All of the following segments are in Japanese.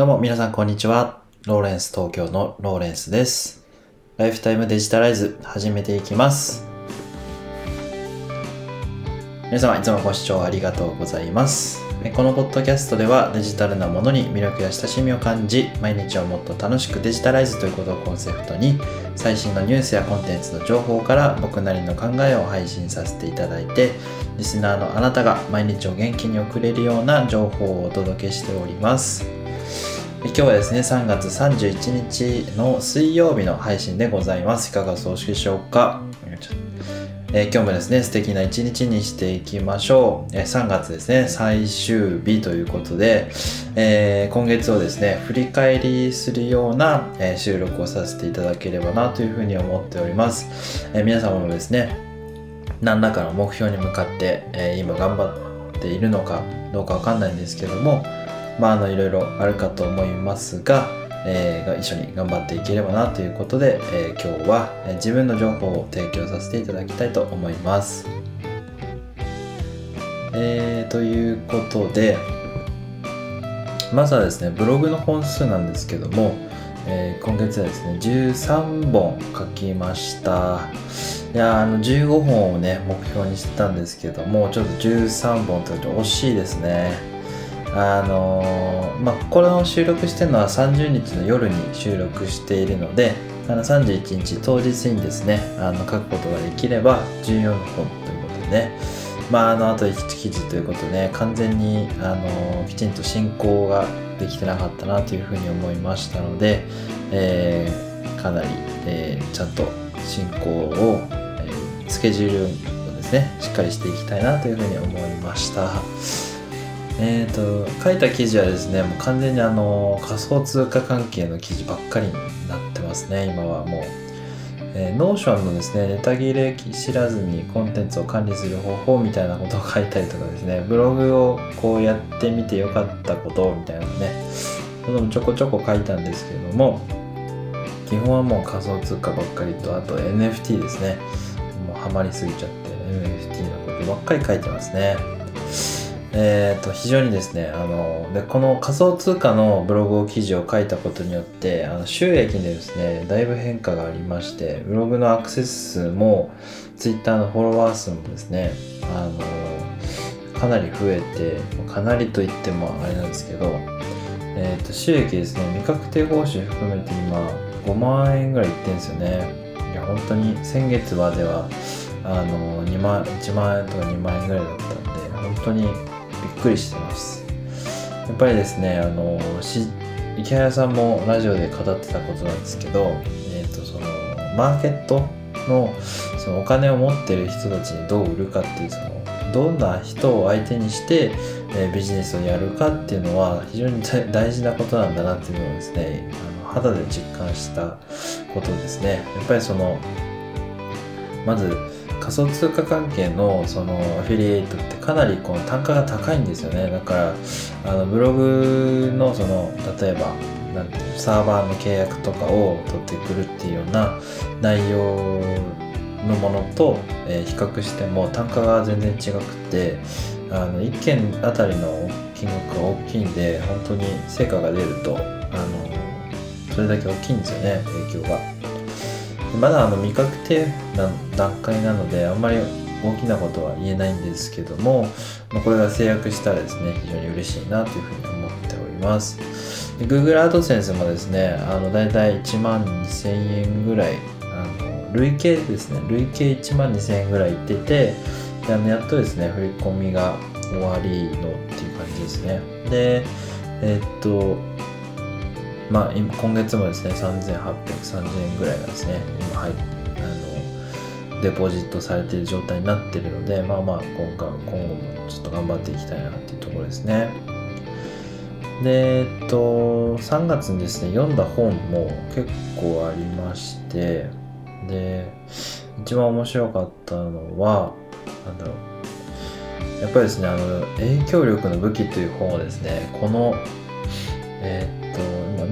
どうも皆さんこんにちは。ローレンス東京のローレンスです。ライフタイムデジタライズ始めていきます。皆様いつもご視聴ありがとうございます。このポッドキャストではデジタルなものに魅力や親しみを感じ、毎日をもっと楽しくデジタライズということをコンセプトに、最新のニュースやコンテンツの情報から僕なりの考えを配信させていただいて、リスナーのあなたが毎日を元気に送れるような情報をお届けしております。今日はですね、3月31日の水曜日の配信でございます。いかがお過ごしでしょうか、え今日もですね、素敵な一日にしていきましょう。え3月ですね、最終日ということで、えー今月をですね、振り返りするような、え収録をさせていただければなというふうに思っております。え皆様もですね、何らかの目標に向かって、え今頑張っているのかどうかわかんないんですけども、まあ、あのいろいろあるかと思いますが、えー一緒に頑張っていければなということで、えー今日は、自分の情報を提供させていただきたいと思います。えーということでまずはですねブログの本数なんですけども、えー今月はですね13本書きましたいやあの15本をね目標にしてたんですけどもちょっと13本と惜しいですねあのーまあこれを収録してるのは30日の夜に収録しているのであの31日当日にですねあの書くことができれば14本ということでねまああのあと1記事ということで、完全にあのきちんと進行ができてなかったなというふうに思いましたので、えーかなり、えーちゃんと進行を、えスケジュールをですねしっかりしていきたいなというふうに思いました。えー、と書いた記事はですねもう完全にあの仮想通貨関係の記事ばっかりになってますね今はもう、えー、ノーションのですねネタ切れ知らずにコンテンツを管理する方法みたいなことを書いたりとかですねブログをこうやってみてよかったことみたいなのねそのちょこちょこ書いたんですけども基本はもう仮想通貨ばっかりとあと NFT ですね。もうハマりすぎちゃって NFT のことばっかり書いてますね。えー、と非常にですねあのでこの仮想通貨のブログ記事を書いたことによってあの収益にですねだいぶ変化がありましてブログのアクセス数も Twitter のフォロワー数もですねあのかなり増えてかなりと言ってもあれなんですけど、えー、と収益ですね未確定報酬含めて今5万円ぐらいいってんですよね。いや本当に先月まではあの2万1万円とか2万円ぐらいだったんで本当にびっくりしてます。やっぱりですねあの池原さんもラジオで語ってたことなんですけど、えー、とそのマーケットのそのお金を持ってる人たちにどう売るかっていうそのどんな人を相手にして、えビジネスをやるかっていうのは非常に大大事なことなんだなっていうのをですねあの肌で実感したことですね。やっぱりそのまず仮想通貨関係のそのアフィリエイトってかなりこの単価が高いんですよねだからあのブログのその例えばなんてサーバーの契約とかを取ってくるっていうような内容のものと、えー比較しても単価が全然違くてあの1件あたりの金額が大きいんで本当に成果が出るとあのそれだけ大きいんですよね影響が。まだあの未確定な段階なのであんまり大きなことは言えないんですけども、まあこれが制約したらですね非常に嬉しいなというふうに思っております。で Google AdSense もですねあのだいたい1万2000円ぐらいあの累計ですね累計1万2000円ぐらいいっててであのやっとですね振り込みが終わりのっていう感じですね。でえっとまあ、今月もですね3830円ぐらいがですね今入っあのデポジットされている状態になっているのでまあまあ今回今後もちょっと頑張っていきたいなっていうところですね。でえっと3月にですね読んだ本も結構ありましてで一番面白かったのはなんだろう。やっぱりですねあの影響力の武器という本をですねこのえっと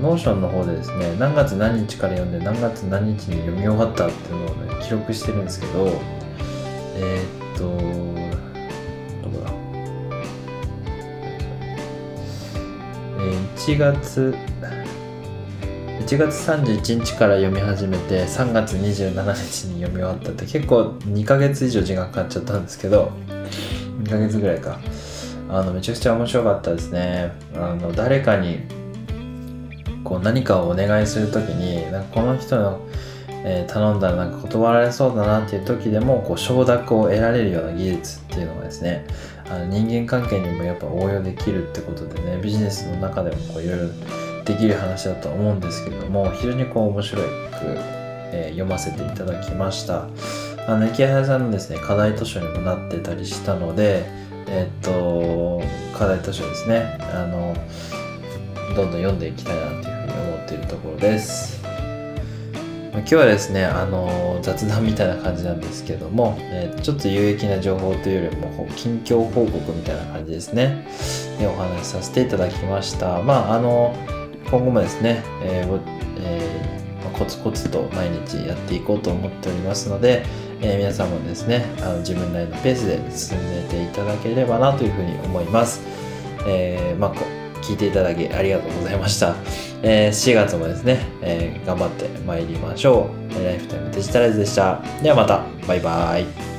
ノーションの方でですね何月何日から読んで何月何日に読み終わったっていうのをね記録してるんですけどえーっとどこだ？え1月1月31日から読み始めて3月27日に読み終わったって結構2ヶ月以上時間かかっちゃったんですけど2ヶ月ぐらいか。あのめちゃくちゃ面白かったですね。あの誰かにこう何かをお願いする時になんかこの人の、えー、頼んだらなんか断られそうだなっていう時でもこう承諾を得られるような技術っていうのがですねあの人間関係にもやっぱ応用できるってことでねビジネスの中でもいろいろできる話だと思うんですけども非常にこう面白く、えー、読ませていただきました。あの池原さんのですね課題図書にもなってたりしたのでえっ、と課題図書ですねあのどんどん読んでいきたいなと思っているところです。今日はですねあの雑談みたいな感じなんですけども、え、ちょっと有益な情報というよりも近況報告みたいな感じですね。でお話しさせていただきました。まああの今後もですね、えーえ、コツコツと毎日やっていこうと思っておりますので、えー、皆さんもですねあの自分なりのペースで進めていただければなというふうに思います。えーまあ、聞いていただきありがとうございました。えー、4月もですね、えー、頑張って参りましょう。ライフタイムデジタライズでした。ではまた、バイバイ。